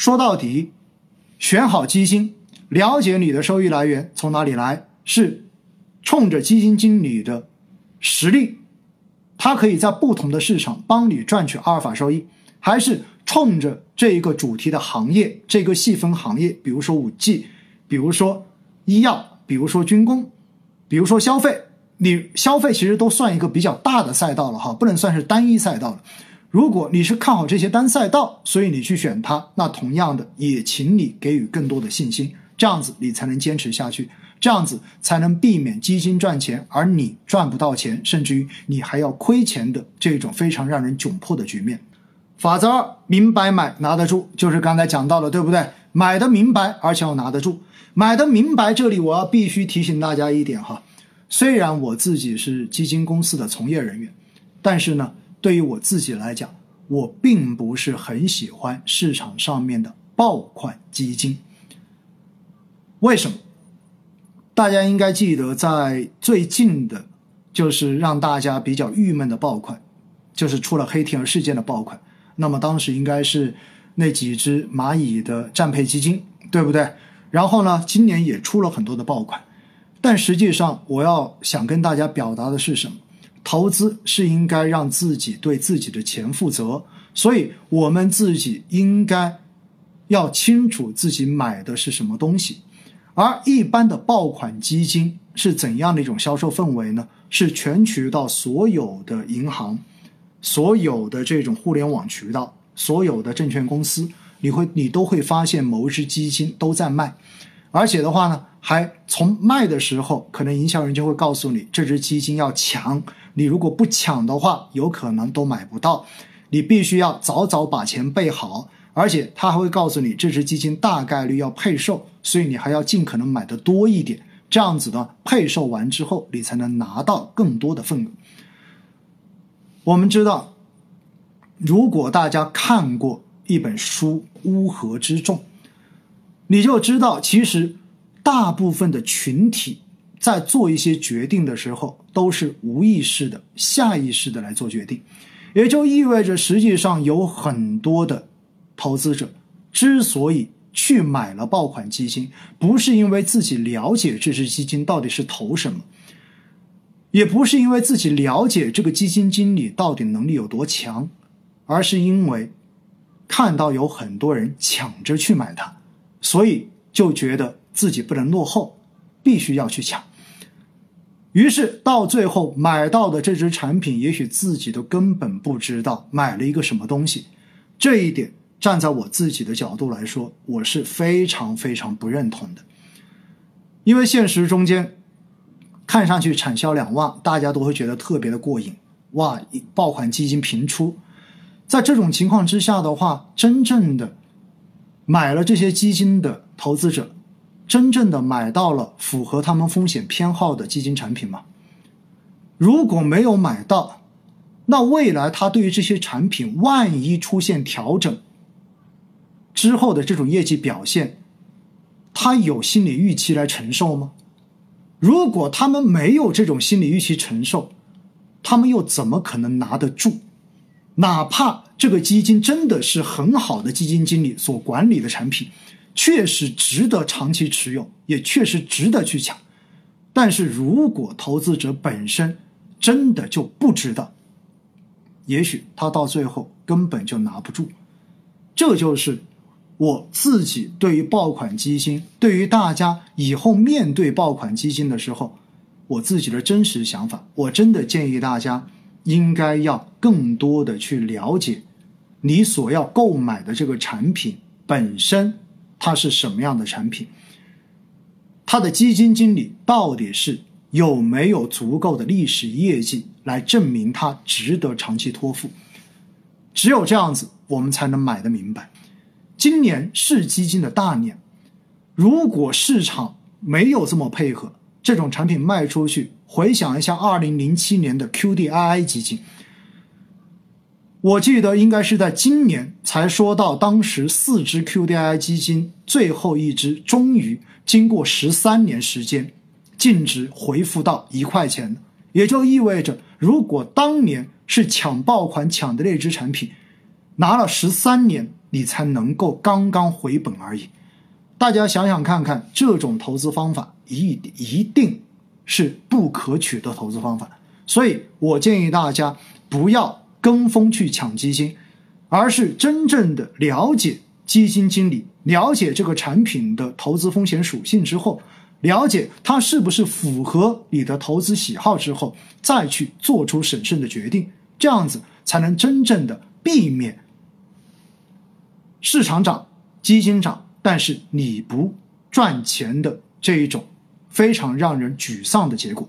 说到底，选好基金，了解你的收益来源从哪里来，是冲着基金经理的实力，他可以在不同的市场帮你赚取阿尔法收益，还是冲着这一个主题的行业，这个细分行业，比如说五 G，比如说医药，比如说军工，比如说消费。你消费其实都算一个比较大的赛道了哈，不能算是单一赛道了。如果你是看好这些单赛道，所以你去选它，那同样的也请你给予更多的信心，这样子你才能坚持下去，这样子才能避免基金赚钱而你赚不到钱，甚至于你还要亏钱的这种非常让人窘迫的局面。法则二：明白买拿得住，就是刚才讲到了，对不对？买的明白，而且要拿得住。买的明白，这里我要必须提醒大家一点哈。虽然我自己是基金公司的从业人员，但是呢，对于我自己来讲，我并不是很喜欢市场上面的爆款基金。为什么？大家应该记得，在最近的，就是让大家比较郁闷的爆款，就是出了黑天鹅事件的爆款。那么当时应该是那几只蚂蚁的战配基金，对不对？然后呢，今年也出了很多的爆款。但实际上，我要想跟大家表达的是什么？投资是应该让自己对自己的钱负责，所以我们自己应该要清楚自己买的是什么东西。而一般的爆款基金是怎样的一种销售氛围呢？是全渠道所有的银行、所有的这种互联网渠道、所有的证券公司，你会你都会发现某一只基金都在卖。而且的话呢，还从卖的时候，可能营销人就会告诉你，这只基金要强，你如果不抢的话，有可能都买不到，你必须要早早把钱备好。而且他还会告诉你，这只基金大概率要配售，所以你还要尽可能买的多一点，这样子呢，配售完之后，你才能拿到更多的份额。我们知道，如果大家看过一本书《乌合之众》。你就知道，其实大部分的群体在做一些决定的时候，都是无意识的、下意识的来做决定，也就意味着，实际上有很多的投资者之所以去买了爆款基金，不是因为自己了解这只基金到底是投什么，也不是因为自己了解这个基金经理到底能力有多强，而是因为看到有很多人抢着去买它。所以就觉得自己不能落后，必须要去抢。于是到最后买到的这只产品，也许自己都根本不知道买了一个什么东西。这一点站在我自己的角度来说，我是非常非常不认同的。因为现实中间看上去产销两旺，大家都会觉得特别的过瘾。哇，爆款基金频出，在这种情况之下的话，真正的。买了这些基金的投资者，真正的买到了符合他们风险偏好的基金产品吗？如果没有买到，那未来他对于这些产品万一出现调整之后的这种业绩表现，他有心理预期来承受吗？如果他们没有这种心理预期承受，他们又怎么可能拿得住？哪怕这个基金真的是很好的基金经理所管理的产品，确实值得长期持有，也确实值得去抢。但是如果投资者本身真的就不知道，也许他到最后根本就拿不住。这就是我自己对于爆款基金，对于大家以后面对爆款基金的时候，我自己的真实想法。我真的建议大家。应该要更多的去了解，你所要购买的这个产品本身它是什么样的产品，它的基金经理到底是有没有足够的历史业绩来证明它值得长期托付？只有这样子，我们才能买得明白。今年是基金的大年，如果市场没有这么配合。这种产品卖出去，回想一下二零零七年的 QDII 基金，我记得应该是在今年才说到，当时四只 QDII 基金最后一只终于经过十三年时间净值回复到一块钱，也就意味着，如果当年是抢爆款抢的那只产品，拿了十三年你才能够刚刚回本而已。大家想想看看，这种投资方法一一定是不可取的投资方法。所以我建议大家不要跟风去抢基金，而是真正的了解基金经理，了解这个产品的投资风险属性之后，了解它是不是符合你的投资喜好之后，再去做出审慎的决定，这样子才能真正的避免市场涨、基金涨，但是你不赚钱的这一种非常让人沮丧的结果。